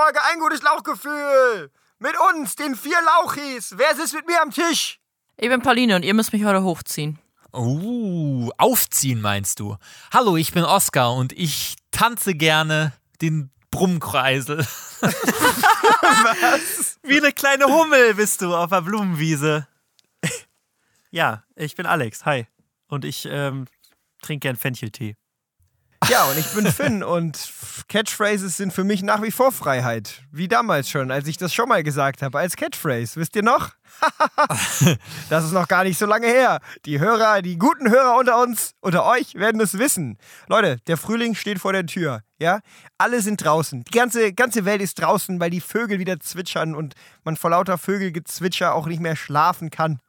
Folge Ein gutes Lauchgefühl. Mit uns, den vier Lauchis. Wer sitzt mit mir am Tisch? Ich bin Pauline und ihr müsst mich heute hochziehen. Oh, aufziehen meinst du? Hallo, ich bin Oskar und ich tanze gerne den Brummkreisel. Was? Wie eine kleine Hummel bist du auf der Blumenwiese. Ja, ich bin Alex. Hi. Und ich ähm, trinke gern Fencheltee. Ja, und ich bin Finn und Catchphrases sind für mich nach wie vor Freiheit. Wie damals schon, als ich das schon mal gesagt habe, als Catchphrase. Wisst ihr noch? das ist noch gar nicht so lange her. Die Hörer, die guten Hörer unter uns, unter euch, werden es wissen. Leute, der Frühling steht vor der Tür. Ja, alle sind draußen. Die ganze, ganze Welt ist draußen, weil die Vögel wieder zwitschern und man vor lauter Vögelgezwitscher auch nicht mehr schlafen kann.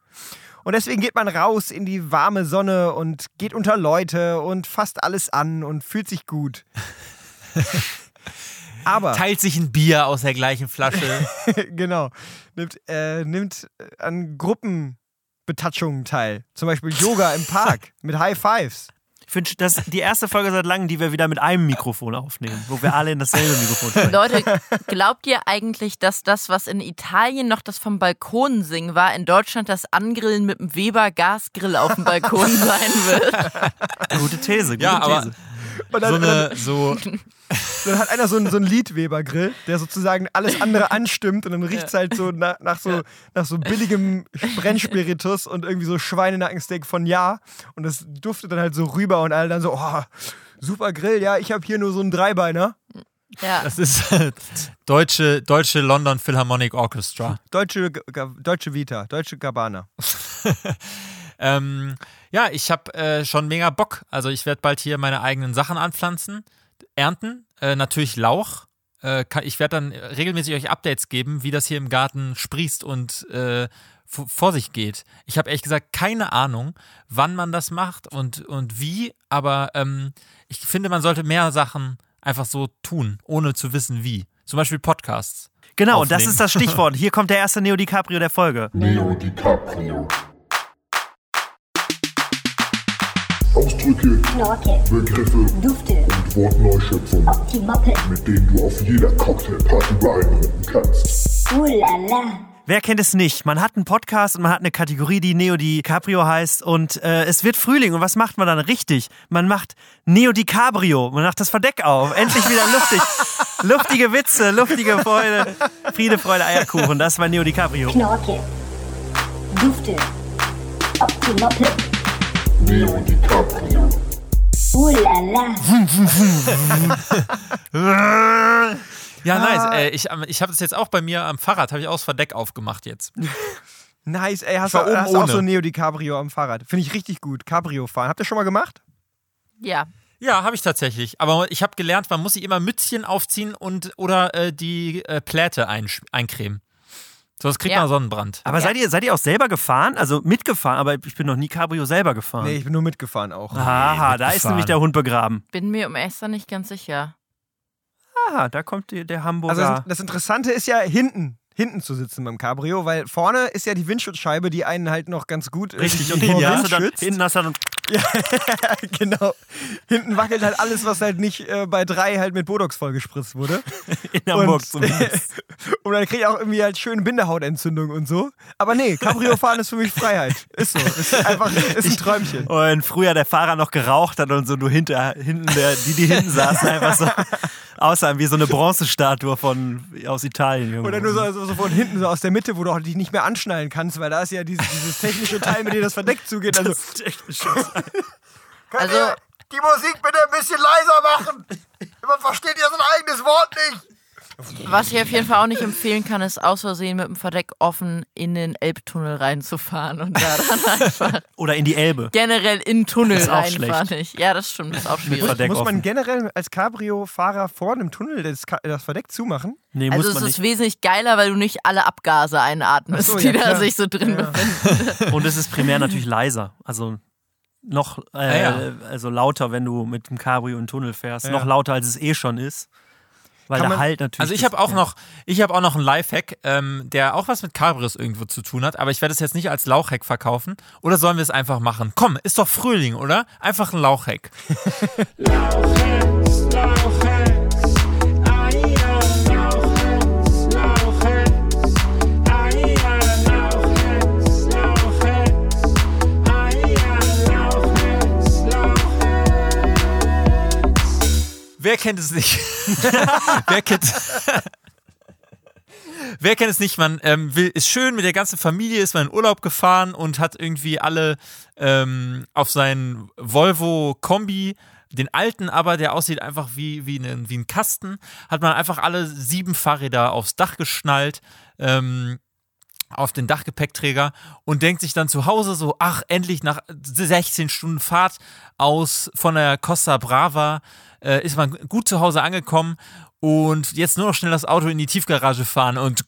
Und deswegen geht man raus in die warme Sonne und geht unter Leute und fasst alles an und fühlt sich gut. Aber. Teilt sich ein Bier aus der gleichen Flasche. genau. Nimmt, äh, nimmt an Gruppenbetatschungen teil. Zum Beispiel Yoga im Park mit High Fives. Ich finde, das ist die erste Folge seit langem, die wir wieder mit einem Mikrofon aufnehmen, wo wir alle in dasselbe Mikrofon sprechen. Leute, glaubt ihr eigentlich, dass das, was in Italien noch das vom Balkon singen war, in Deutschland das Angrillen mit dem Weber Gasgrill auf dem Balkon sein wird? Gute These, gute ja, These. Aber so eine, so dann hat einer so einen, so einen Liedweber-Grill, der sozusagen alles andere anstimmt und dann riecht es halt so nach, nach so nach so billigem Brennspiritus und irgendwie so Schweinenackensteak von Ja und das duftet dann halt so rüber und alle dann so, oh, super Grill, ja, ich habe hier nur so einen Dreibeiner. Ja. Das ist äh, deutsche, deutsche London Philharmonic Orchestra. Deutsche, deutsche Vita, deutsche Gabana. ähm, ja, ich habe äh, schon mega Bock. Also ich werde bald hier meine eigenen Sachen anpflanzen ernten. Äh, natürlich Lauch. Äh, kann, ich werde dann regelmäßig euch Updates geben, wie das hier im Garten sprießt und äh, vor sich geht. Ich habe ehrlich gesagt keine Ahnung, wann man das macht und, und wie, aber ähm, ich finde, man sollte mehr Sachen einfach so tun, ohne zu wissen wie. Zum Beispiel Podcasts. Genau, aufnehmen. das ist das Stichwort. Hier kommt der erste Neo DiCaprio der Folge. Neo DiCaprio. Ausdrücke, Knorke, Begriffe, Dufte und Wortneuschöpfungen, Optimoppe, mit denen du auf jeder Cocktailparty beeindrucken kannst. Ulala. Wer kennt es nicht? Man hat einen Podcast und man hat eine Kategorie, die Neo DiCaprio heißt und äh, es wird Frühling und was macht man dann richtig? Man macht Neo DiCaprio, man macht das Verdeck auf, endlich wieder luftig. Luftige Witze, luftige Freude, Friede, Freude, Eierkuchen, das war Neo DiCaprio. Knorke, Dufte, Optimoppe. Leo DiCaprio. Oh la Ja, nice. Ah. Äh, ich ich habe das jetzt auch bei mir am Fahrrad, habe ich auch das Verdeck aufgemacht jetzt. Nice, ey, hast, du hast auch so Neo DiCaprio am Fahrrad. Finde ich richtig gut. Cabrio fahren. Habt ihr schon mal gemacht? Ja. Ja, habe ich tatsächlich. Aber ich habe gelernt, man muss sich immer Mützchen aufziehen und oder äh, die äh, Pläte eincremen. Sonst kriegt ja. man Sonnenbrand. Aber ja. seid, ihr, seid ihr auch selber gefahren? Also mitgefahren, aber ich bin noch nie Cabrio selber gefahren. Nee, ich bin nur mitgefahren auch. Aha, nee, da ist nämlich der Hund begraben. Bin mir um Esther nicht ganz sicher. Aha, da kommt die, der Hamburger. Also das Interessante ist ja hinten hinten zu sitzen beim Cabrio, weil vorne ist ja die Windschutzscheibe, die einen halt noch ganz gut Richtig, und hinten, hast dann, hinten hast du dann ja, genau. Hinten wackelt halt alles, was halt nicht äh, bei drei halt mit Botox vollgespritzt wurde. In Hamburg zumindest. und dann kriege ich auch irgendwie halt schöne Bindehautentzündung und so. Aber nee, Cabrio fahren ist für mich Freiheit. Ist so. Ist einfach ist ein Träumchen. Und früher der Fahrer noch geraucht hat und so du hinter, hinten, der, die, die hinten saßen, einfach so aussahen wie so eine Bronzestatue von, aus Italien. Irgendwo. Oder nur so, so, so, von hinten, so aus der Mitte, wo du auch dich nicht mehr anschnallen kannst, weil da ist ja dieses, dieses technische Teil, mit dem das verdeckt zugeht. Also, das technische Teil. also, die Musik bitte ein bisschen leiser machen? Man versteht ja sein eigenes Wort nicht. Was ich auf jeden Fall auch nicht empfehlen kann, ist aus Versehen mit dem Verdeck offen in den Elbtunnel reinzufahren und da dann einfach. Oder in die Elbe. Generell in den Tunnel reinfahren. Nicht. Ja, das stimmt, das ist auch schwierig. Muss, muss man generell als Cabrio-Fahrer vor einem Tunnel das, das, Verdeck zumachen? Nee, also es ist nicht. wesentlich geiler, weil du nicht alle Abgase einatmest, so, ja, die da sich so drin ja. befinden. Und es ist primär natürlich leiser. Also noch äh, ja, also lauter, wenn du mit dem Cabrio in den Tunnel fährst. Noch lauter, als es eh schon ist. Weil der Halt natürlich. Also ich habe auch ja. noch, ich habe auch noch einen Lifehack, ähm, der auch was mit Cabrios irgendwo zu tun hat, aber ich werde es jetzt nicht als Lauchhack verkaufen. Oder sollen wir es einfach machen? Komm, ist doch Frühling, oder? Einfach ein Lauchhack. Lauchhacks, Lauchhacks, kennt es nicht? wer kennt. Wer kennt es nicht? Man ähm, will, ist schön mit der ganzen Familie, ist mal in Urlaub gefahren und hat irgendwie alle ähm, auf seinen Volvo Kombi, den alten, aber der aussieht einfach wie, wie, ein, wie ein Kasten, hat man einfach alle sieben Fahrräder aufs Dach geschnallt. Ähm, auf den Dachgepäckträger und denkt sich dann zu Hause so, ach, endlich nach 16 Stunden Fahrt aus von der Costa Brava äh, ist man gut zu Hause angekommen und jetzt nur noch schnell das Auto in die Tiefgarage fahren und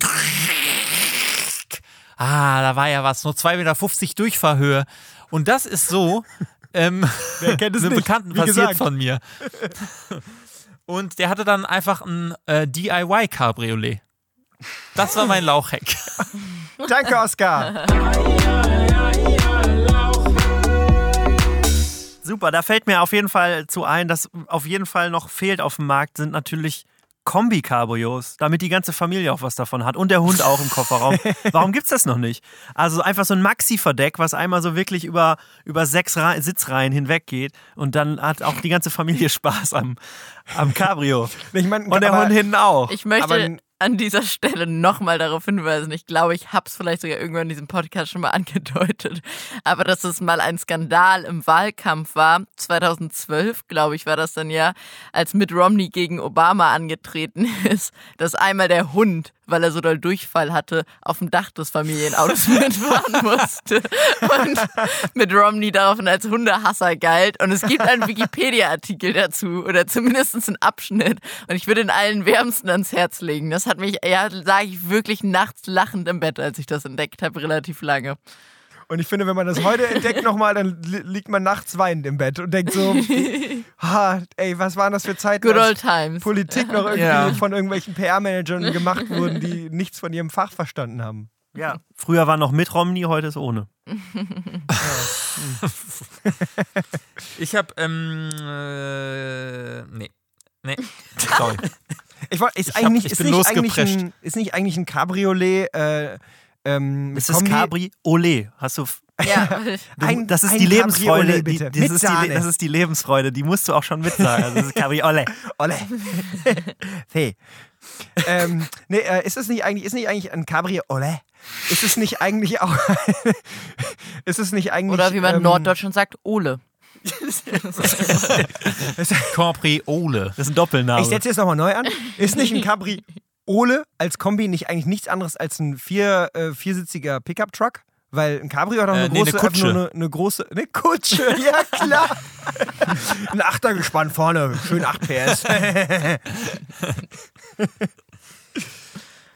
ah, da war ja was, nur 2,50 Meter Durchfahrhöhe. Und das ist so, ähm, Wer kennt es einem nicht? Bekannten Wie passiert gesagt. von mir. Und der hatte dann einfach ein äh, DIY-Cabriolet. Das war mein Lauchheck. Danke, Oskar. Super, da fällt mir auf jeden Fall zu ein, dass auf jeden Fall noch fehlt auf dem Markt, sind natürlich Kombi-Cabrios, damit die ganze Familie auch was davon hat und der Hund auch im Kofferraum. Warum gibt's das noch nicht? Also einfach so ein Maxi-Verdeck, was einmal so wirklich über, über sechs Ra Sitzreihen hinweg geht und dann hat auch die ganze Familie Spaß am, am Cabrio. Ich mein, Und der aber- Hund hinten auch. Ich möchte an dieser Stelle nochmal darauf hinweisen. Ich glaube, ich habe es vielleicht sogar irgendwann in diesem Podcast schon mal angedeutet. Aber dass es mal ein Skandal im Wahlkampf war, 2012, glaube ich, war das dann ja, als Mitt Romney gegen Obama angetreten ist, dass einmal der Hund, weil er so doll Durchfall hatte, auf dem Dach des Familienautos mitfahren musste. Und Mitt Romney daraufhin als Hundehasser galt. Und es gibt einen Wikipedia-Artikel dazu oder zumindest einen Abschnitt. Und ich würde ihn allen wärmsten ans Herz legen. Das hat mich, ja, sage ich wirklich nachts lachend im Bett, als ich das entdeckt habe, relativ lange. Und ich finde, wenn man das heute entdeckt nochmal, dann li liegt man nachts weinend im Bett und denkt so, ha, ey, was waren das für Zeiten, Good als old times. Politik noch irgendwie Ja. von irgendwelchen PR-Managern gemacht wurden, die nichts von ihrem Fach verstanden haben. Ja. Früher war noch mit Romney, heute ist ohne. Ich habe, ähm, äh, nee. Nee. Sorry. Ich wollt, ist, hab- eigentlich, ich ist, nicht eigentlich ein, ist nicht eigentlich ein Cabriolet äh, ähm, Es ist Kombi? Cabriolet. Hast du Ja, Ein- das ist ein die Lebensfreude. Die, das, Mit ist die, das ist die Lebensfreude. Die musst du auch schon mitsagen. Also das ist Cabriolet. Olle. hey. ähm, nee, äh, ist es nicht eigentlich, ist nicht eigentlich ein Cabriolet? Ist es nicht eigentlich auch. ist es nicht eigentlich. oder wie man in ähm, Norddeutschland sagt, Ole. Capriole. Das ist ein Doppelname. Ich setze jetzt nochmal neu an. Ist nicht ein Cabriole als Kombi nicht eigentlich nichts anderes als ein vier, äh, viersitziger Pickup-Truck? Weil ein Cabrio hat auch eine Äh, nee, eine große, einfach Kutsche. nur eine, eine große, eine Kutsche, ja klar. ein Achtergespann vorne, schön 8 PS.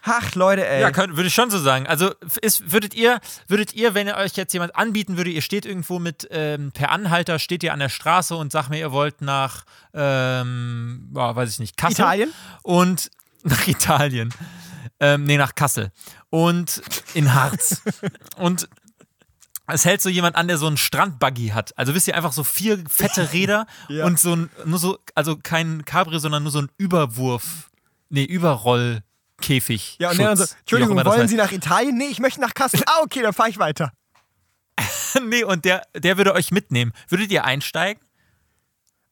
Ach, Leute, ey. Ja, könnt, würde ich schon so sagen. Also ist, würdet ihr, würdet ihr, wenn ihr euch jetzt jemand anbieten würde, ihr steht irgendwo mit ähm, per Anhalter, steht ihr an der Straße und sagt mir, ihr wollt nach, ähm, boah, weiß ich nicht, Kassel. Italien? Und nach Italien. Ähm, nee, nach Kassel. Und in Harz. und es hält so jemand an, der so einen Strandbuggy hat. Also wisst ihr, einfach so vier fette Räder Ja. und so ein, nur so, also kein Cabrio, sondern nur so ein Überwurf, nee, Überrollkäfig. Ja, und dann so, Entschuldigung, wollen heißt. Sie nach Italien? Nee, ich möchte nach Kassel. Ah, okay, dann fahre ich weiter. nee, und der, der würde euch mitnehmen. Würdet ihr einsteigen?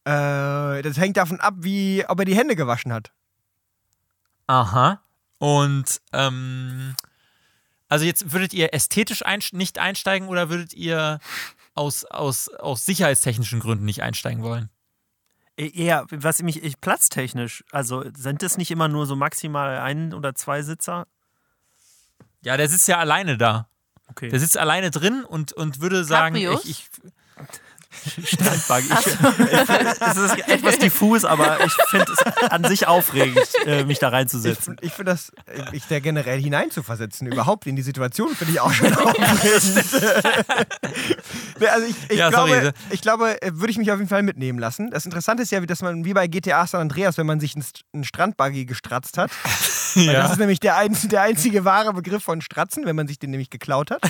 Äh, das hängt davon ab, wie, ob er die Hände gewaschen hat. Aha. Und ähm, also jetzt würdet ihr ästhetisch einst nicht einsteigen oder würdet ihr aus, aus, aus sicherheitstechnischen Gründen nicht einsteigen wollen? Eher, was mich ich, platztechnisch, also sind das nicht immer nur so maximal ein oder zwei Sitzer? Ja, der sitzt ja alleine da. Okay. Der sitzt alleine drin und, und würde sagen, Cabrios? ich, ich, Strandbuggy. Ich, ich, es ist etwas diffus, aber ich finde es an sich aufregend, äh, mich da Ich, reinzusetzen. ich finde das, äh, ich da generell hineinzuversetzen, überhaupt in die Situation, finde ich auch schon aufregend. Also ich, ich Ja, glaube, sorry. ich glaube, äh, würde ich mich auf jeden Fall mitnehmen lassen. Das Interessante ist ja, wie- dass man wie bei GTA San Andreas, wenn man sich einen, St- einen Strandbuggy gestratzt hat. Weil Das ist nämlich der, ein, der einzige wahre Begriff von Stratzen, wenn man sich den nämlich geklaut hat.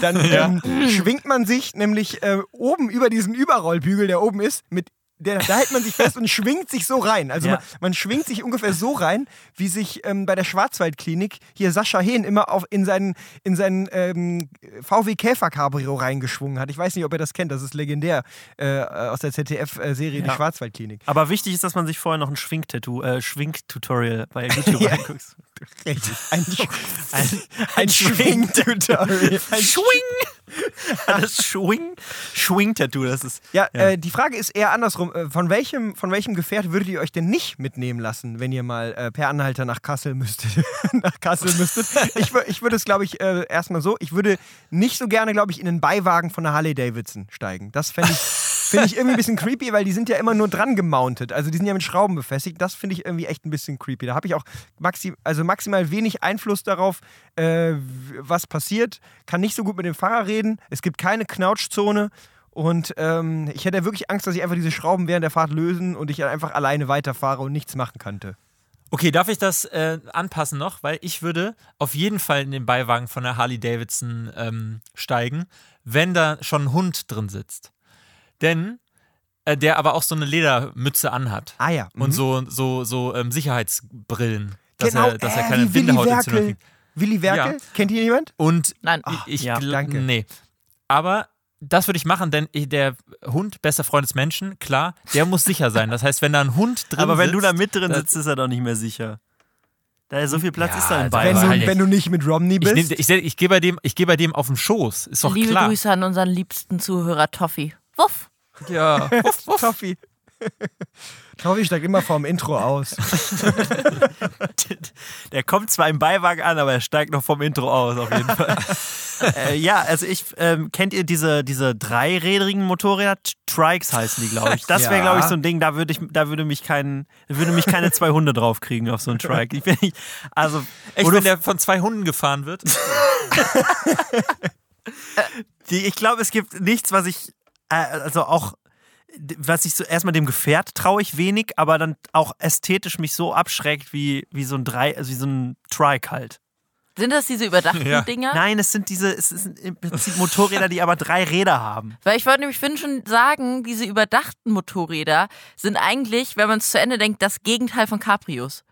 Dann ähm, schwingt man sich nämlich äh, oben über diesen Überrollbügel, der oben ist, mit der, da hält man sich fest und schwingt sich so rein. Also Ja. man, man schwingt sich ungefähr so rein, wie sich ähm, bei der Schwarzwaldklinik hier Sascha Hehn immer auf, in seinen, in seinen ähm, VW Käfer Cabrio reingeschwungen hat. Ich weiß nicht, ob ihr das kennt, das ist legendär äh, aus der ZDF-Serie Die Ja. Schwarzwaldklinik. Aber wichtig ist, dass man sich vorher noch ein Schwingtattoo, äh, Schwingtutorial bei YouTube Ja. anguckt. Richtig. Ein, Sch Ein, ein Schwing-Tutorial. Ein Schwing! Das Schwing, Schwing-Tattoo, das ist. Ja, Ja. Äh, die Frage ist eher andersrum. Äh, Von welchem, von welchem Gefährt würdet ihr euch denn nicht mitnehmen lassen, wenn ihr mal äh, per Anhalter nach Kassel müsstet? nach Kassel müsstet. Ich, ich würde es, glaube ich, äh, erstmal so. Ich würde nicht so gerne, glaube ich, in den Beiwagen von einer Harley Davidson steigen. Das fände ich. Finde ich irgendwie ein bisschen creepy, weil die sind ja immer nur dran gemountet. Also die sind ja mit Schrauben befestigt. Das finde ich irgendwie echt ein bisschen creepy. Da habe ich auch maxi also maximal wenig Einfluss darauf, äh, was passiert. Kann nicht so gut mit dem Fahrer reden. Es gibt keine Knautschzone. Und ähm, ich hätte wirklich Angst, dass ich einfach diese Schrauben während der Fahrt lösen und ich einfach alleine weiterfahre und nichts machen könnte. Okay, darf ich das äh, anpassen noch? Weil ich würde auf jeden Fall in den Beiwagen von der Harley Davidson ähm, steigen, wenn da schon ein Hund drin sitzt. Denn äh, der aber auch so eine Ledermütze anhat. Ah ja. Und so, so, so ähm, Sicherheitsbrillen, dass, genau, er, dass er äh, keine Bindehautentzündung kriegt. Willi Werkel? Ja. Kennt ihr jemand? Und Nein. ich, ich ja, danke. Nee. Aber das würde ich machen, denn ich- der Hund, bester Freund des Menschen, klar, der muss sicher sein. Das heißt, wenn da ein Hund drin Aber wenn du sitzt, da mit drin sitzt, ist er doch nicht mehr sicher. Da ist so viel Platz Ja, ist da im also Wenn du, wenn du nicht mit Romney ich, bist. nehm, ich, ich gehe bei, dem- ich geh bei dem auf den Schoß. Ist doch Liebe klar. Grüße an unseren liebsten Zuhörer Toffi. Wuff. Ja. Toffi. Toffi steigt immer vorm Intro aus. Der kommt zwar im Beiwagen an, aber er steigt noch vom Intro aus, auf jeden Fall. äh, ja, also ich, ähm, kennt ihr diese, diese dreirädrigen Motorräder? Trikes heißen die, glaube ich. Das wäre, glaube ich, so ein Ding, da würde ich, da würde mich kein, würde mich keine zwei Hunde draufkriegen auf so einen Trike. Ich bin nicht, also, Echt, wenn der von zwei Hunden gefahren wird? Die, ich glaube, es gibt nichts, was ich, also auch, was ich so erstmal dem Gefährt traue ich wenig, aber dann auch ästhetisch mich so abschreckt wie, wie so ein drei, also wie so ein Trike halt. Sind das diese überdachten Ja. Dinger? Nein, es sind diese, es sind im Prinzip Motorräder, die aber drei Räder haben. Weil ich wollte nämlich Finn schon sagen, diese überdachten Motorräder sind eigentlich, wenn man es zu Ende denkt, das Gegenteil von Cabrios.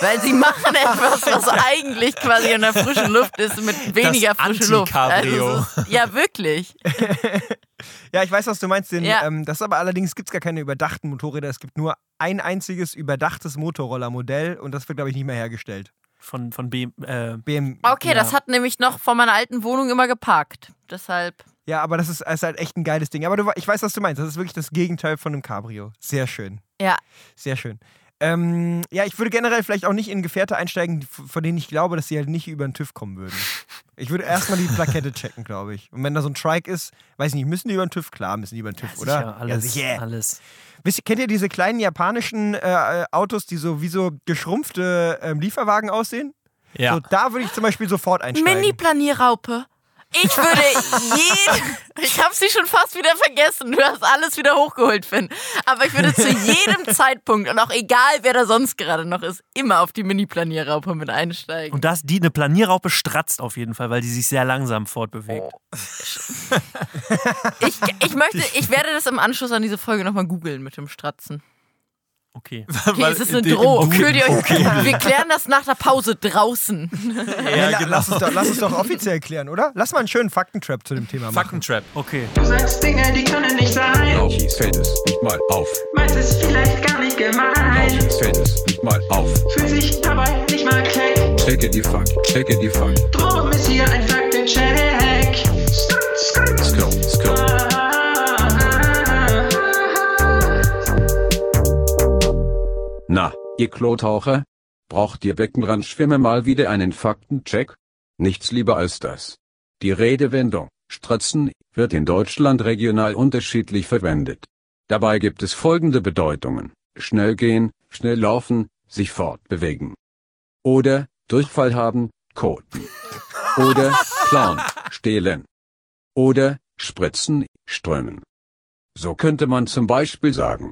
Weil sie machen etwas, was eigentlich quasi in der frischen Luft ist, mit weniger frische Luft. Also ja, wirklich. Ja, ich weiß, was du meinst. Denn, Ja. ähm, das ist aber allerdings gibt es gar keine überdachten Motorräder. Es gibt nur ein einziges überdachtes Motorrollermodell und das wird, glaube ich, nicht mehr hergestellt. Von, von B, äh, BM, Okay, ja. das hat nämlich noch vor meiner alten Wohnung immer geparkt. Deshalb. Ja, aber das ist, ist halt echt ein geiles Ding. Aber du, ich weiß, was du meinst. Das ist wirklich das Gegenteil von einem Cabrio. Sehr schön. Ja. Sehr schön. Ähm, ja, ich würde generell vielleicht auch nicht in Gefährte einsteigen, von denen ich glaube, dass sie halt nicht über den TÜV kommen würden. Ich würde erstmal die Plakette checken, glaube ich. Und wenn da so ein Trike ist, weiß ich nicht, müssen die über den TÜV? Klar, müssen die über den TÜV, oder? sicher, alles, Ja, sicher. alles. Wisst ihr, kennt ihr diese kleinen japanischen äh, Autos, die so wie so geschrumpfte ähm, Lieferwagen aussehen? Ja. So, da würde ich zum Beispiel sofort einsteigen. Mini-Planierraupe. Ich würde jeden. Ich habe sie schon fast wieder vergessen. Du hast alles wieder hochgeholt, Finn. Aber ich würde zu jedem Zeitpunkt und auch egal, wer da sonst gerade noch ist, immer auf die Mini-Planierraupe mit einsteigen. Und das, die, eine Planierraupe stratzt auf jeden Fall, weil die sich sehr langsam fortbewegt. Ich, ich möchte, ich werde das im Anschluss an diese Folge nochmal googeln mit dem Stratzen. Okay. Okay, Weil es ist eine im Drohung. Fühlt ihr euch, wir klären das nach der Pause draußen. Nee, la- lass, uns doch, lass uns doch offiziell klären, oder? Lass mal einen schönen Faktentrap zu dem Thema machen. Faktentrap. Okay. Du sagst Dinge, die können nicht sein. Lauchis fällt es nicht mal auf. Meinst es vielleicht gar nicht gemein. Lauchis fällt es nicht mal auf. Fühlt sich dabei nicht mal keck. Checke die Fuck, checke die Fuck. Drum ist hier ein Faktencheck. Skrt, skrt. Skirt, Na, ihr Klotaucher? Braucht ihr Beckenrandschwimmer mal wieder einen Faktencheck? Nichts lieber als das. Die Redewendung, stratzen, wird in Deutschland regional unterschiedlich verwendet. Dabei gibt es folgende Bedeutungen. Schnell gehen, schnell laufen, sich fortbewegen. Oder, Durchfall haben, koten. Oder, klauen, stehlen. Oder, spritzen, strömen. So könnte man zum Beispiel sagen.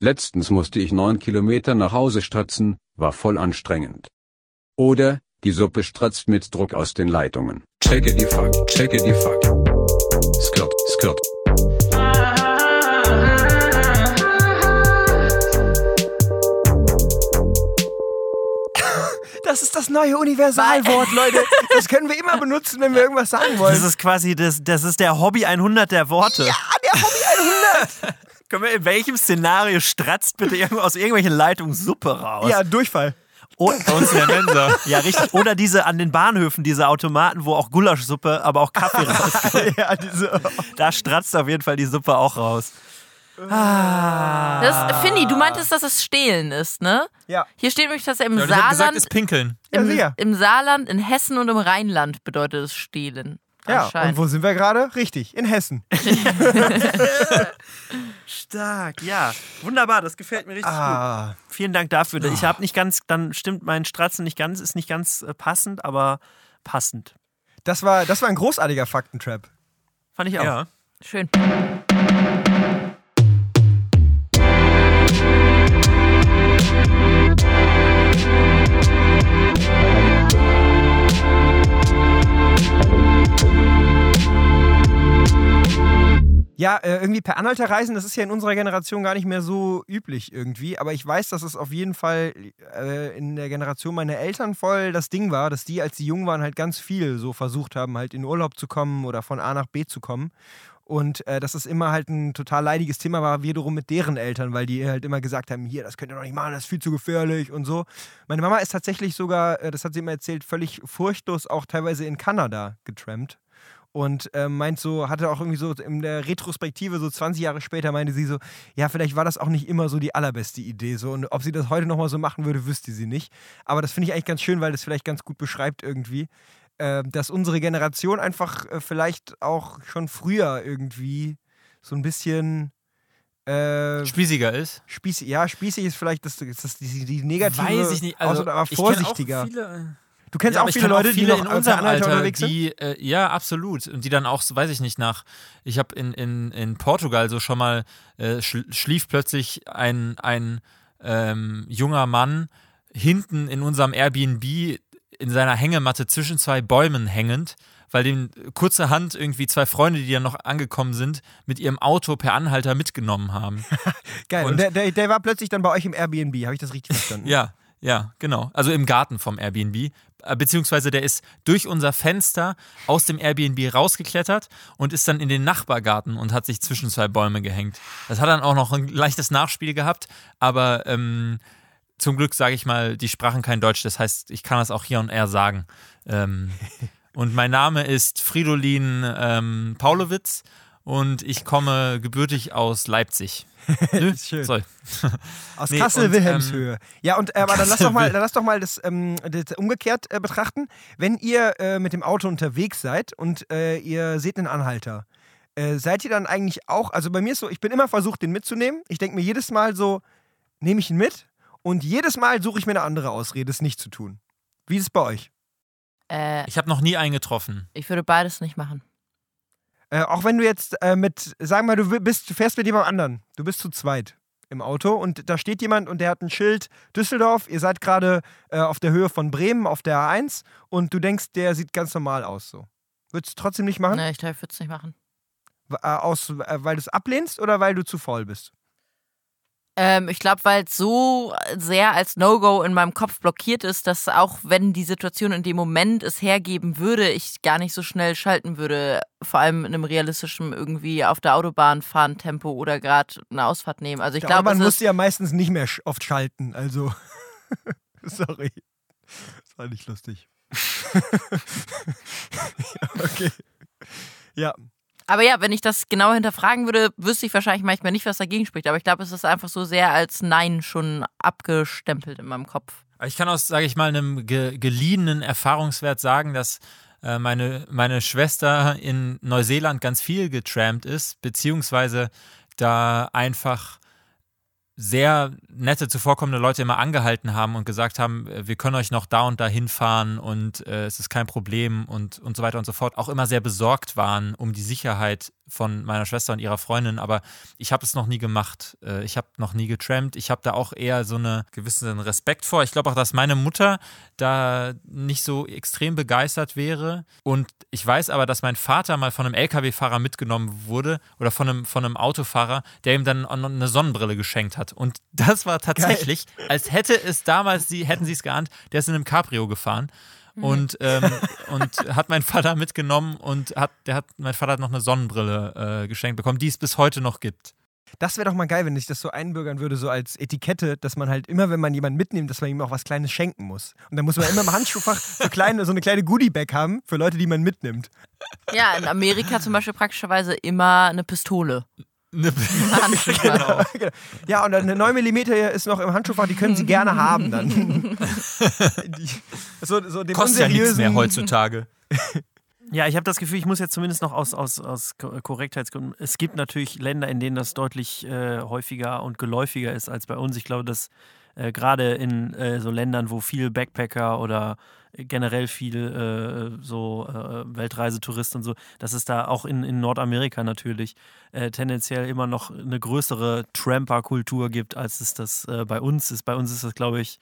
Letztens musste ich neun Kilometer nach Hause stratzen, war voll anstrengend. Oder, die Suppe stratzt mit Druck aus den Leitungen. Checke die Fuck, checke die Fuck. Skirt, skirt. Das ist das neue Universalwort, Leute. Das können wir immer benutzen, wenn wir irgendwas sagen wollen. Das ist quasi, das, das ist der Hobby 100 der Worte. Ja, der Hobby 100. Können wir, in welchem Szenario stratzt bitte irgendwo aus irgendwelchen Leitungen Suppe raus? Ja, Durchfall. O- Bei uns in der Mensa. ja, richtig. Oder diese an den Bahnhöfen, diese Automaten, wo auch Gulaschsuppe, aber auch Kaffee rauskommt. ja, diese. Da stratzt auf jeden Fall die Suppe auch raus. Das, Finny, du meintest, dass es Stehlen ist, ne? Ja. Hier steht nämlich, dass er im Ja, hab gesagt, Saarland, ist Pinkeln. Ja, im, sicher. im Saarland, in Hessen und im Rheinland bedeutet es Stehlen. Ja, und wo sind wir gerade? Richtig, in Hessen. Stark, ja. Wunderbar, das gefällt mir richtig gut. Ah, Vielen Dank dafür. Ich habe nicht ganz, dann stimmt mein Stratzen nicht ganz, ist nicht ganz äh, passend, aber passend. das war, das war ein großartiger Faktentrap. Fand ich auch. Ja. Schön. Ja, äh, irgendwie per Anhalter reisen, das ist ja in unserer Generation gar nicht mehr so üblich irgendwie. Aber ich weiß, dass es auf jeden Fall äh, in der Generation meiner Eltern voll das Ding war, dass die, als sie jung waren, halt ganz viel so versucht haben, halt in Urlaub zu kommen oder von A nach B zu kommen. Und äh, dass es immer halt ein total leidiges Thema war, wiederum mit deren Eltern, weil die halt immer gesagt haben, hier, das könnt ihr doch nicht machen, das ist viel zu gefährlich und so. Meine Mama ist tatsächlich sogar, äh, das hat sie immer erzählt, völlig furchtlos auch teilweise in Kanada getrampt. Und ähm, meint so, hatte auch irgendwie so in der Retrospektive, so 20 Jahre später, meinte sie so, ja, vielleicht war das auch nicht immer so die allerbeste Idee. So. Und ob sie das heute nochmal so machen würde, wüsste sie nicht. Aber das finde ich eigentlich ganz schön, weil das vielleicht ganz gut beschreibt irgendwie, äh, dass unsere Generation einfach äh, vielleicht auch schon früher irgendwie so ein bisschen äh, Spießiger ist. spießig, ja, spießig ist vielleicht das, ist das die, die negative Weiß ich nicht. Also, aber ich vorsichtiger. viele, du kennst Ja, auch viele Leute, die noch in unserem Anhalter Alter, unterwegs sind. die, äh, ja, absolut. Und die dann auch, weiß ich nicht, nach, ich habe in, in, in Portugal so schon mal, äh, schl schlief plötzlich ein, ein ähm, junger Mann hinten in unserem Airbnb in seiner Hängematte zwischen zwei Bäumen hängend, weil dem kurzerhand irgendwie zwei Freunde, die dann noch angekommen sind, mit ihrem Auto per Anhalter mitgenommen haben. Geil. Und, Und- der, der, der war plötzlich dann bei euch im Airbnb. Habe ich das richtig verstanden? Ja, ja, genau. Also im Garten vom Airbnb. Äh, Beziehungsweise der ist durch unser Fenster aus dem Airbnb rausgeklettert und ist dann in den Nachbargarten und hat sich zwischen zwei Bäume gehängt. Das hat dann auch noch ein leichtes Nachspiel gehabt, aber ähm, zum Glück sage ich mal, die sprachen kein Deutsch. Das heißt, ich kann das auch hier und er sagen. Ähm, und mein Name ist Fridolin ähm, Paulowitz und ich komme gebürtig aus Leipzig. Nö, Schön. Sorry. Aus Nee, Kassel-Wilhelmshöhe. ja, und äh, aber dann lass doch mal, dann lass doch mal das, ähm, das umgekehrt äh, betrachten. Wenn ihr äh, mit dem Auto unterwegs seid und äh, ihr seht einen Anhalter, äh, seid ihr dann eigentlich auch, also bei mir ist so, ich bin immer versucht, den mitzunehmen. Ich denke mir jedes Mal so, nehme ich ihn mit und jedes Mal suche ich mir eine andere Ausrede, es nicht zu tun. Wie ist es bei euch? Äh, Ich habe noch nie einen getroffen. ich würde beides nicht machen. Äh, auch wenn du jetzt äh, mit, sag mal, du bist, du fährst mit jemandem anderen, du bist zu zweit im Auto und da steht jemand und der hat ein Schild Düsseldorf, ihr seid gerade äh, auf der Höhe von Bremen auf der A1 und du denkst, der sieht ganz normal aus so. Würdest du trotzdem nicht machen? Nee, ich würde es nicht machen. Äh, aus, äh, weil du es ablehnst oder weil du zu faul bist? Ähm, ich glaube, weil es so sehr als No-Go in meinem Kopf blockiert ist, dass auch wenn die Situation in dem Moment es hergeben würde, ich gar nicht so schnell schalten würde. Vor allem in einem realistischen irgendwie auf der Autobahn fahren Tempo oder gerade eine Ausfahrt nehmen. Also ich glaube, man muss ja meistens nicht mehr oft schalten, also. Sorry. Das war nicht lustig. ja, okay. Ja, Aber ja, wenn ich das genau hinterfragen würde, wüsste ich wahrscheinlich manchmal nicht, was dagegen spricht. Aber ich glaube, es ist einfach so sehr als Nein schon abgestempelt in meinem Kopf. Ich kann aus, sage ich mal, einem ge geliehenen Erfahrungswert sagen, dass äh, meine, meine Schwester in Neuseeland ganz viel getrampt ist, beziehungsweise da einfach sehr nette, zuvorkommende Leute immer angehalten haben und gesagt haben, äh, wir können euch noch da und da hinfahren und äh, es ist kein Problem und, und so weiter und so fort, auch immer sehr besorgt waren um die Sicherheit von meiner Schwester und ihrer Freundin, aber ich habe es noch nie gemacht. Äh, Ich habe noch nie getrampt. Ich habe da auch eher so eine gewissen Respekt vor. Ich glaube auch, dass meine Mutter da nicht so extrem begeistert wäre. Und ich weiß aber, dass mein Vater mal von einem LKW-Fahrer mitgenommen wurde oder von einem, von einem Autofahrer, der ihm dann eine Sonnenbrille geschenkt hatte. Hat. Und das war tatsächlich, als hätte es damals, sie, hätten sie es geahnt, der ist in einem Cabrio gefahren. Und, ähm, und hat mein Vater mitgenommen und hat, der hat, mein Vater hat noch eine Sonnenbrille äh, geschenkt bekommen, die es bis heute noch gibt. Das wäre doch mal geil, wenn sich das so einbürgern würde, so als Etikette, dass man halt immer, wenn man jemanden mitnimmt, dass man ihm auch was Kleines schenken muss. Und dann muss man immer im Handschuhfach so, kleine, so eine kleine Goodie-Bag haben für Leute, die man mitnimmt. Ja, in Amerika zum Beispiel praktischerweise immer eine Pistole. Ne- Im Handschuhfach. Genau. Ja, und eine 9 mm ist noch im Handschuhfach, die können Sie gerne haben dann. Die, so, so Kostet ja nichts mehr heutzutage. Ja, ich habe das Gefühl, ich muss jetzt zumindest noch aus, aus, aus Ko- Korrektheitsgründen. Es gibt natürlich Länder, in denen das deutlich äh, häufiger und geläufiger ist als bei uns. Ich glaube, dass äh, gerade in äh, so Ländern, wo viel Backpacker oder generell viel äh, so äh, Weltreisetouristen und so, dass es da auch in, in Nordamerika natürlich äh, tendenziell immer noch eine größere Tramper-Kultur gibt, als es das äh, bei uns ist. Bei uns ist das, glaube ich,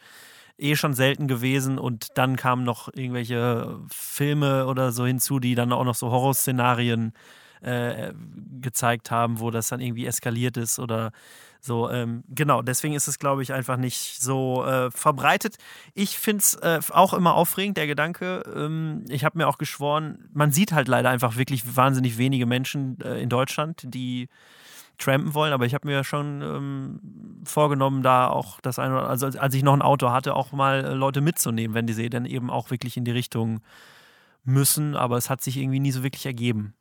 eh schon selten gewesen und dann kamen noch irgendwelche Filme oder so hinzu, die dann auch noch so Horrorszenarien äh, gezeigt haben, wo das dann irgendwie eskaliert ist oder so. Ähm, genau, deswegen ist es, glaube ich, einfach nicht so äh, verbreitet. Ich finde es äh, auch immer aufregend, der Gedanke. Ähm, ich habe mir auch geschworen, man sieht halt leider einfach wirklich wahnsinnig wenige Menschen äh, in Deutschland, die trampen wollen, aber ich habe mir schon ähm, vorgenommen, da auch das eine, oder- also als- ich noch ein Auto hatte, auch mal äh, Leute mitzunehmen, wenn die sie dann eben auch wirklich in die Richtung müssen, aber es hat sich irgendwie nie so wirklich ergeben.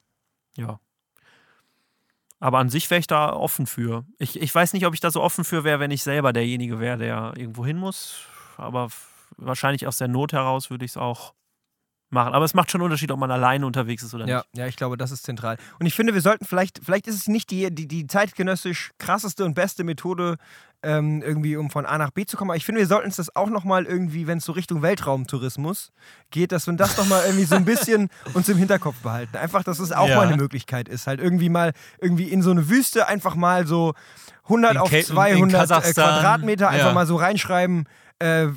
Ja. Aber an sich wäre ich da offen für. Ich, ich weiß nicht, ob ich da so offen für wäre, wenn ich selber derjenige wäre, der irgendwo hin muss, aber wahrscheinlich aus der Not heraus würde ich es auch machen. Aber es macht schon einen Unterschied, ob man alleine unterwegs ist oder Ja, nicht. ja, ich glaube, das ist zentral. Und ich finde, wir sollten vielleicht, vielleicht ist es nicht die, die, die zeitgenössisch krasseste und beste Methode, ähm, irgendwie, um von A nach B zu kommen. Aber ich finde, wir sollten uns das auch nochmal irgendwie, wenn es so Richtung Weltraumtourismus geht, dass wir das nochmal irgendwie so ein bisschen uns im Hinterkopf behalten. Einfach, dass es auch Ja. mal eine Möglichkeit ist. Halt irgendwie mal, irgendwie in so eine Wüste einfach mal so 100 In auf Ke- in 200 äh, Quadratmeter einfach ja. mal so reinschreiben, äh,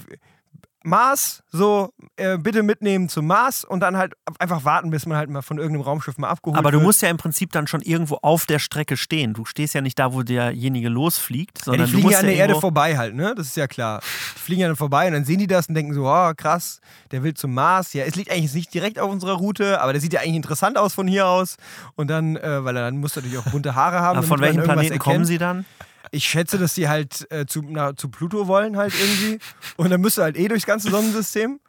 Mars, so äh, bitte mitnehmen zum Mars und dann halt einfach warten, bis man halt mal von irgendeinem Raumschiff mal abgeholt Aber du wird. musst ja im Prinzip dann schon irgendwo auf der Strecke stehen. Du stehst ja nicht da, wo derjenige losfliegt, ja, sondern die du fliegen musst ja an der ja Erde vorbei halt, ne? Das ist ja klar. Die fliegen ja dann vorbei und dann sehen die das und denken so, oh, krass, der will zum Mars. Ja, es liegt eigentlich nicht direkt auf unserer Route, aber der sieht ja eigentlich interessant aus von hier aus. Und dann, äh, weil er dann muss natürlich auch bunte Haare haben. Aber von welchem Planeten kommen erkennt. sie dann? Ich schätze, dass die halt äh, zu, na, zu Pluto wollen halt irgendwie. Und dann müsst du halt eh durchs ganze Sonnensystem.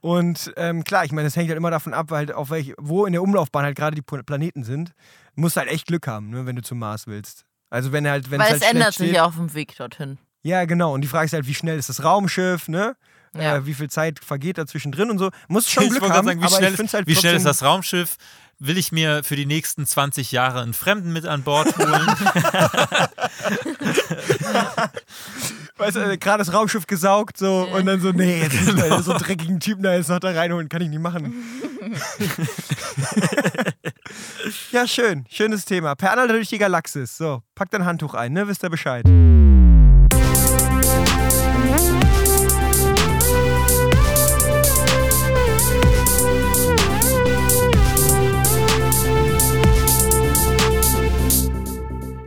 Und ähm, klar, ich meine, das hängt halt immer davon ab, halt auf welch, wo in der Umlaufbahn halt gerade die Pl- Planeten sind. Du musst halt echt Glück haben, ne, wenn du zum Mars willst. Also wenn er halt, wenn Weil halt es ändert steht, sich ja auf dem Weg dorthin. Ja, genau. Und die Frage ist halt, wie schnell ist das Raumschiff, ne? Ja. Äh, wie viel Zeit vergeht dazwischen drin und so. Muss schon Ich Glück wollte haben, gerade sagen, wie, aber schnell, ich find's halt wie schnell ist das Raumschiff? Will ich mir für die nächsten 20 Jahre einen Fremden mit an Bord holen? Weißt du, äh, gerade das Raumschiff gesaugt so und dann so, nee, jetzt Genau. da so einen dreckigen Typen da jetzt noch da reinholen, kann ich nicht machen. ja, schön. Schönes Thema. Per Anhalter durch die Galaxis. So, packt ein Handtuch ein, ne? Wisst ihr Bescheid.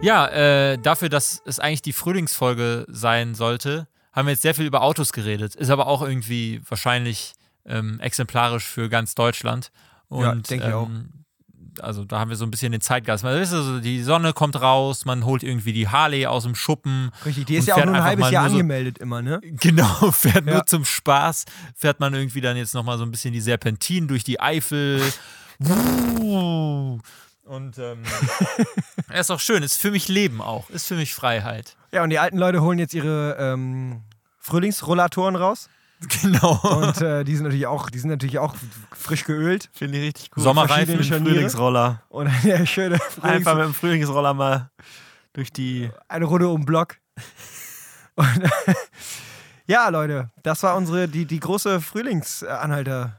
Ja, äh, dafür, dass es eigentlich die Frühlingsfolge sein sollte, haben wir jetzt sehr viel über Autos geredet. Ist aber auch irgendwie wahrscheinlich ähm, exemplarisch für ganz Deutschland. Und, Ja, denke ich auch. ähm, Also da haben wir so ein bisschen den Zeitgeist. Man wisst also, die Sonne kommt raus, man holt irgendwie die Harley aus dem Schuppen. Richtig, die ist ja auch nur ein halbes Jahr so- angemeldet immer, ne? Genau, fährt Ja. nur zum Spaß, fährt man irgendwie dann jetzt nochmal so ein bisschen die Serpentinen durch die Eifel. Und ähm, ja, ist auch schön, ist für mich Leben auch, ist für mich Freiheit. Ja, und die alten Leute holen jetzt ihre ähm, Frühlingsrollatoren raus. Genau. Und äh, die sind natürlich auch, die sind natürlich auch frisch geölt. Finde ich richtig cool. Sommerreifen mit. Frühlingsroller. Und eine schöne Frühlings Einfach mit dem Frühlingsroller mal durch die. eine Runde um den Block. Und, ja, Leute, das war unsere, die, die große Frühlingsanhalter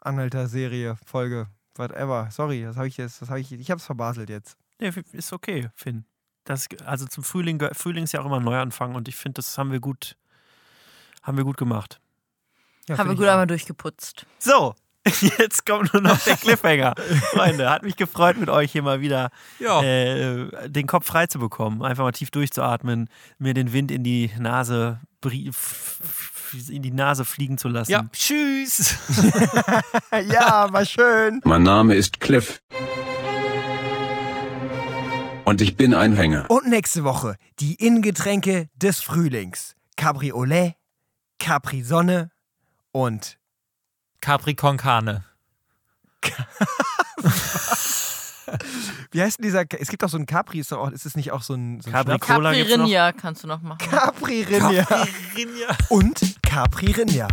Anhalter-Serie, Folge, whatever. Sorry, das habe ich jetzt, das habe ich, ich habe es verbaselt jetzt. Nee, ist okay, Finn. Das, also zum Frühling, Frühling ist ja auch immer ein Neuanfang und ich finde, das haben wir gut, haben wir gut gemacht. Ja, Haben wir gut auch. einmal durchgeputzt. So, Jetzt kommt nur noch der Cliffhanger. Freunde, hat mich gefreut, mit euch hier mal wieder Ja. äh, den Kopf frei zu bekommen. Einfach mal tief durchzuatmen, mir den Wind in die Nase in die Nase fliegen zu lassen. Ja, tschüss. Ja, war schön. Mein Name ist Cliff. Und ich bin ein Hänger. Und nächste Woche die Innengetränke des Frühlings. Cabriolet, Capri Sonne und Capri con Carne. wie heißt denn dieser? Es gibt auch so ein Capri, ist, auch, ist es nicht auch so ein, so ein Capri? Cola noch? Capririnha kannst du noch machen. Capri Rinja. Und Capri Rinja.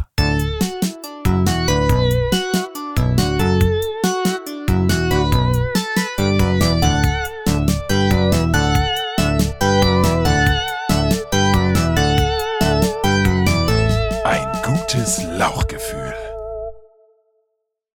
Ein gutes Lauchgefühl.